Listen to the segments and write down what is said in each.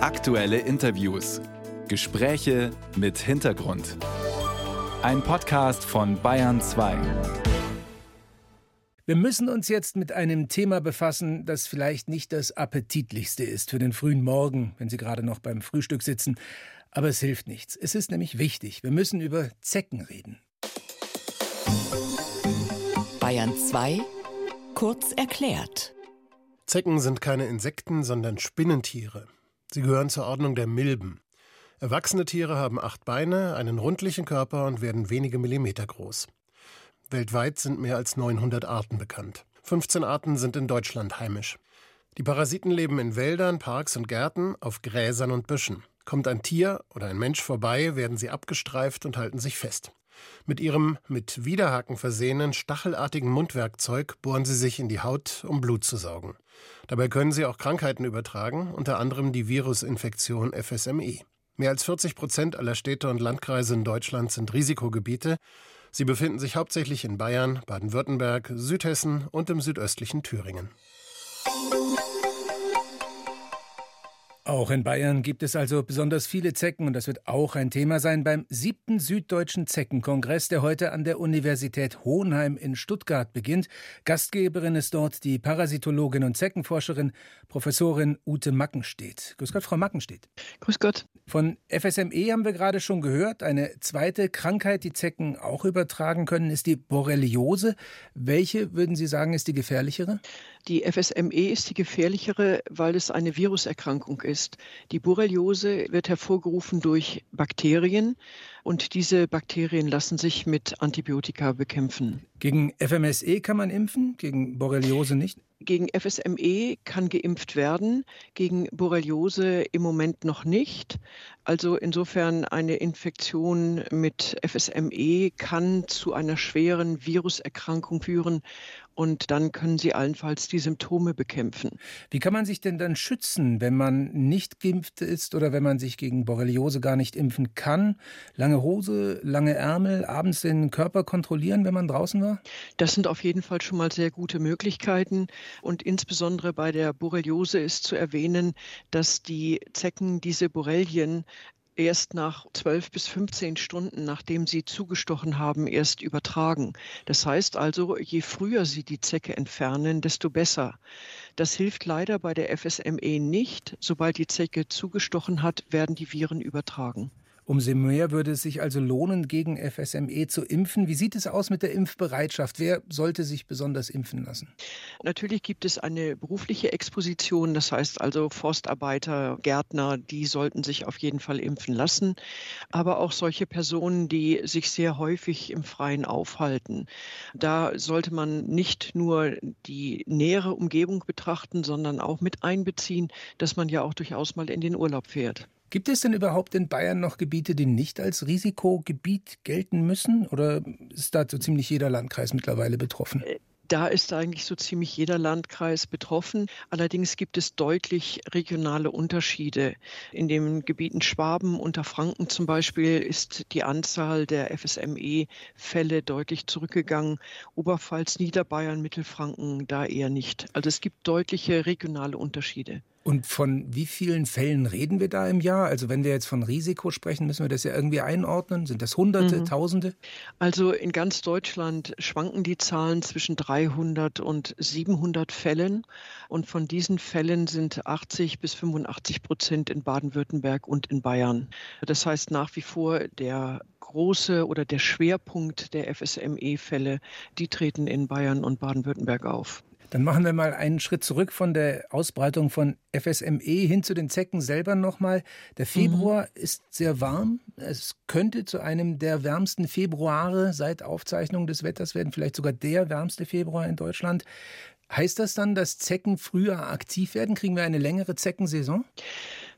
Aktuelle Interviews. Gespräche mit Hintergrund. Ein Podcast von Bayern 2. Wir müssen uns jetzt mit einem Thema befassen, das vielleicht nicht das appetitlichste ist für den frühen Morgen, wenn Sie gerade noch beim Frühstück sitzen. Aber es hilft nichts. Es ist nämlich wichtig. Wir müssen über Zecken reden. Bayern 2 kurz erklärt. Zecken sind keine Insekten, sondern Spinnentiere. Sie gehören zur Ordnung der Milben. Erwachsene Tiere haben acht Beine, einen rundlichen Körper und werden wenige Millimeter groß. Weltweit sind mehr als 900 Arten bekannt. 15 Arten sind in Deutschland heimisch. Die Parasiten leben in Wäldern, Parks und Gärten, auf Gräsern und Büschen. Kommt ein Tier oder ein Mensch vorbei, werden sie abgestreift und halten sich fest. Mit ihrem mit Widerhaken versehenen, stachelartigen Mundwerkzeug bohren sie sich in die Haut, um Blut zu saugen. Dabei können sie auch Krankheiten übertragen, unter anderem die Virusinfektion FSME. Mehr als 40 Prozent aller Städte und Landkreise in Deutschland sind Risikogebiete. Sie befinden sich hauptsächlich in Bayern, Baden-Württemberg, Südhessen und im südöstlichen Thüringen. Auch in Bayern gibt es also besonders viele Zecken und das wird auch ein Thema sein beim siebten Süddeutschen Zeckenkongress, der heute an der Universität Hohenheim in Stuttgart beginnt. Gastgeberin ist dort die Parasitologin und Zeckenforscherin Professorin Ute Mackenstedt. Grüß Gott, Frau Mackenstedt. Grüß Gott. Von FSME haben wir gerade schon gehört. Eine zweite Krankheit, die Zecken auch übertragen können, ist die Borreliose. Welche würden Sie sagen, ist die gefährlichere? Die FSME ist die gefährlichere, weil es eine Viruserkrankung ist. Die Borreliose wird hervorgerufen durch Bakterien und diese Bakterien lassen sich mit Antibiotika bekämpfen. Gegen FMSE kann man impfen, gegen Borreliose nicht? Gegen FSME kann geimpft werden, gegen Borreliose im Moment noch nicht. Also insofern eine Infektion mit FSME kann zu einer schweren Viruserkrankung führen und dann können sie allenfalls die Symptome bekämpfen. Wie kann man sich denn dann schützen, wenn man nicht geimpft ist oder wenn man sich gegen Borreliose gar nicht impfen kann? Lange Hose, lange Ärmel, abends den Körper kontrollieren, wenn man draußen war? Das sind auf jeden Fall schon mal sehr gute Möglichkeiten. Und insbesondere bei der Borreliose ist zu erwähnen, dass die Zecken diese Borrelien erst nach 12 bis 15 Stunden, nachdem sie zugestochen haben, erst übertragen. Das heißt also, je früher Sie die Zecke entfernen, desto besser. Das hilft leider bei der FSME nicht. Sobald die Zecke zugestochen hat, werden die Viren übertragen. Umso mehr würde es sich also lohnen, gegen FSME zu impfen. Wie sieht es aus mit der Impfbereitschaft? Wer sollte sich besonders impfen lassen? Natürlich gibt es eine berufliche Exposition. Das heißt also Forstarbeiter, Gärtner, die sollten sich auf jeden Fall impfen lassen. Aber auch solche Personen, die sich sehr häufig im Freien aufhalten. Da sollte man nicht nur die nähere Umgebung betrachten, sondern auch mit einbeziehen, dass man ja auch durchaus mal in den Urlaub fährt. Gibt es denn überhaupt in Bayern noch Gebiete, die nicht als Risikogebiet gelten müssen? Oder ist da so ziemlich jeder Landkreis mittlerweile betroffen? Äh, da ist eigentlich so ziemlich jeder Landkreis betroffen. Allerdings gibt es deutlich regionale Unterschiede. In den Gebieten Schwaben, Unterfranken zum Beispiel, ist die Anzahl der FSME-Fälle deutlich zurückgegangen. Oberpfalz, Niederbayern, Mittelfranken da eher nicht. Also es gibt deutliche regionale Unterschiede. Und von wie vielen Fällen reden wir da im Jahr? Also wenn wir jetzt von Risiko sprechen, müssen wir das ja irgendwie einordnen. Sind das Hunderte, mhm. Tausende? Also in ganz Deutschland schwanken die Zahlen zwischen 300 und 700 Fällen. Und von diesen Fällen sind 80 bis 85 Prozent in Baden-Württemberg und in Bayern. Das heißt nach wie vor der große oder der Schwerpunkt der FSME-Fälle, die treten in Bayern und Baden-Württemberg auf. Dann machen wir mal einen Schritt zurück von der Ausbreitung von FSME hin zu den Zecken selber nochmal. Der Februar mhm. ist sehr warm. Es könnte zu einem der wärmsten Februare seit Aufzeichnung des Wetters werden, vielleicht sogar der wärmste Februar in Deutschland. Heißt das dann, dass Zecken früher aktiv werden? Kriegen wir eine längere Zeckensaison?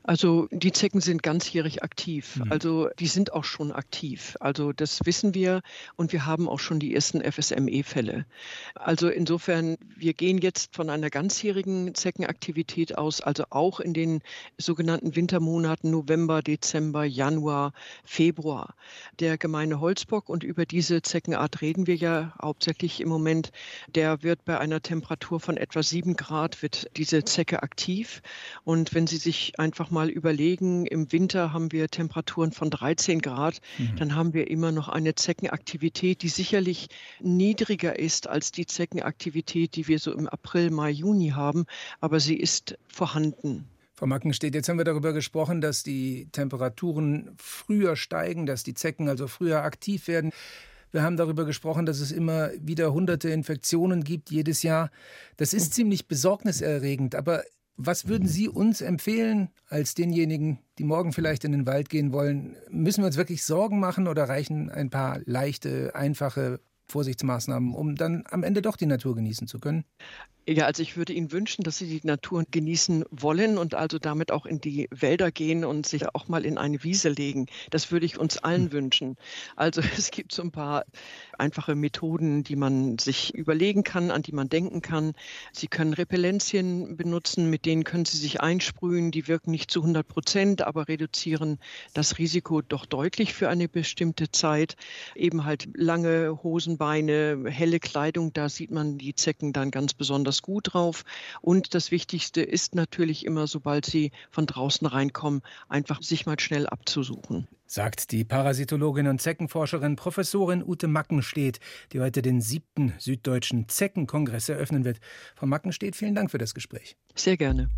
Also die Zecken sind ganzjährig aktiv. Mhm. Also die sind auch schon aktiv. Also das wissen wir und wir haben auch schon die ersten FSME-Fälle. Also insofern, wir gehen jetzt von einer ganzjährigen Zeckenaktivität aus, also auch in den sogenannten Wintermonaten November, Dezember, Januar, Februar. Der gemeine Holzbock, und über diese Zeckenart reden wir ja hauptsächlich im Moment, der wird bei einer Temperatur von etwa sieben Grad, wird diese Zecke aktiv. Und wenn Sie sich einfach mal überlegen, im Winter haben wir Temperaturen von 13 Grad, mhm. dann haben wir immer noch eine Zeckenaktivität, die sicherlich niedriger ist als die Zeckenaktivität, die wir so im April, Mai, Juni haben, aber sie ist vorhanden. Frau Mackenstedt, jetzt haben wir darüber gesprochen, dass die Temperaturen früher steigen, dass die Zecken also früher aktiv werden. Wir haben darüber gesprochen, dass es immer wieder hunderte Infektionen gibt jedes Jahr. Das ist ziemlich besorgniserregend. Aber was würden Sie uns empfehlen als denjenigen, die morgen vielleicht in den Wald gehen wollen? Müssen wir uns wirklich Sorgen machen oder reichen ein paar leichte, einfache Vorsichtsmaßnahmen, um dann am Ende doch die Natur genießen zu können? Ja, also ich würde Ihnen wünschen, dass Sie die Natur genießen wollen und also damit auch in die Wälder gehen und sich auch mal in eine Wiese legen. Das würde ich uns allen hm. wünschen. Also es gibt so ein paar einfache Methoden, die man sich überlegen kann, an die man denken kann. Sie können Repellenzien benutzen, mit denen können Sie sich einsprühen. Die wirken nicht zu 100 Prozent, aber reduzieren das Risiko doch deutlich für eine bestimmte Zeit. Eben halt lange Hosenbeine, helle Kleidung, da sieht man die Zecken dann ganz besonders besonders gut drauf. Und das Wichtigste ist natürlich immer, sobald Sie von draußen reinkommen, einfach sich mal schnell abzusuchen. Sagt die Parasitologin und Zeckenforscherin Professorin Ute Mackenstedt, die heute den siebten Süddeutschen Zeckenkongress eröffnen wird. Frau Mackenstedt, vielen Dank für das Gespräch. Sehr gerne.